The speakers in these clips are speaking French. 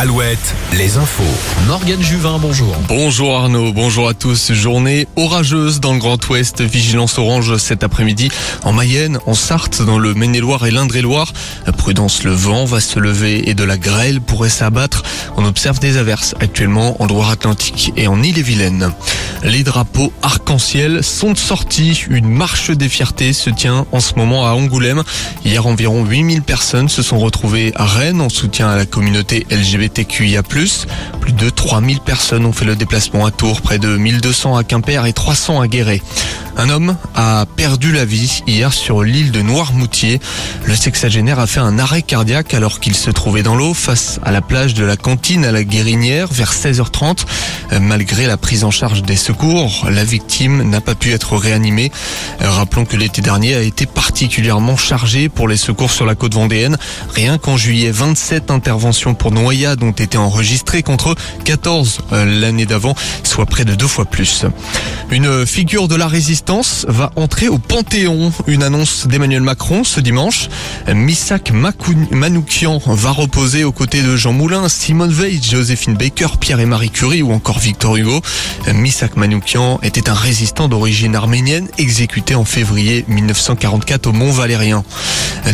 Alouette, les infos. Morgane Juvin, bonjour. Bonjour Arnaud, bonjour à tous. Journée orageuse dans le Grand Ouest, vigilance orange cet après-midi en Mayenne, en Sarthe, dans le Maine-et-Loire et l'Indre-et-Loire. Prudence, le vent va se lever et de la grêle pourrait s'abattre. On observe des averses actuellement en Loire-Atlantique et en Ille-et-Vilaine. Les drapeaux arc-en-ciel sont sortis. Une marche des fiertés se tient en ce moment à Angoulême. Hier, environ 8000 personnes se sont retrouvées à Rennes en soutien à la communauté LGBTQIA+. Plus de 3000 personnes ont fait le déplacement à Tours, près de 1200 à Quimper et 300 à Guéret. Un homme a perdu la vie hier sur l'île de Noirmoutier. Le sexagénaire a fait un arrêt cardiaque alors qu'il se trouvait dans l'eau face à la plage de la cantine à la Guérinière vers 16h30. Malgré la prise en charge des secours, la victime n'a pas pu être réanimée. Rappelons que l'été dernier a été particulièrement chargé pour les secours sur la côte vendéenne. Rien qu'en juillet, 27 interventions pour noyade ont été enregistrées contre 14 l'année d'avant, soit près de deux fois plus. Une figure de la résistance va entrer au Panthéon. Une annonce d'Emmanuel Macron ce dimanche. Missak Manoukian va reposer aux côtés de Jean Moulin, Simone Veil, Joséphine Baker, Pierre et Marie Curie ou encore Victor Hugo. Missak Manoukian était un résistant d'origine arménienne exécuté en février 1944 au Mont Valérien.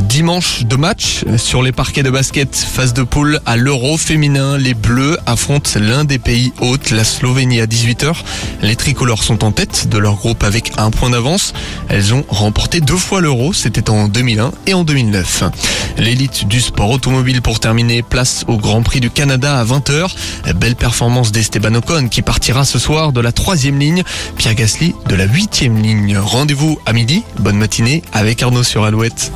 Dimanche de match sur les parquets de basket, phase de poule à l'Euro. Les Bleus affrontent l'un des pays hôtes, la Slovénie à 18h. Les tricolores sont en tête de leur groupe avec un point d'avance. Elles ont remporté deux fois l'Euro, c'était en 2001 et en 2009. L'élite du sport automobile pour terminer, place au Grand Prix du Canada à 20h. Belle performance d'Esteban Ocon qui partira ce soir de la troisième ligne. Pierre Gasly de la huitième ligne. Rendez-vous à midi. Bonne matinée avec Arnaud sur Alouette.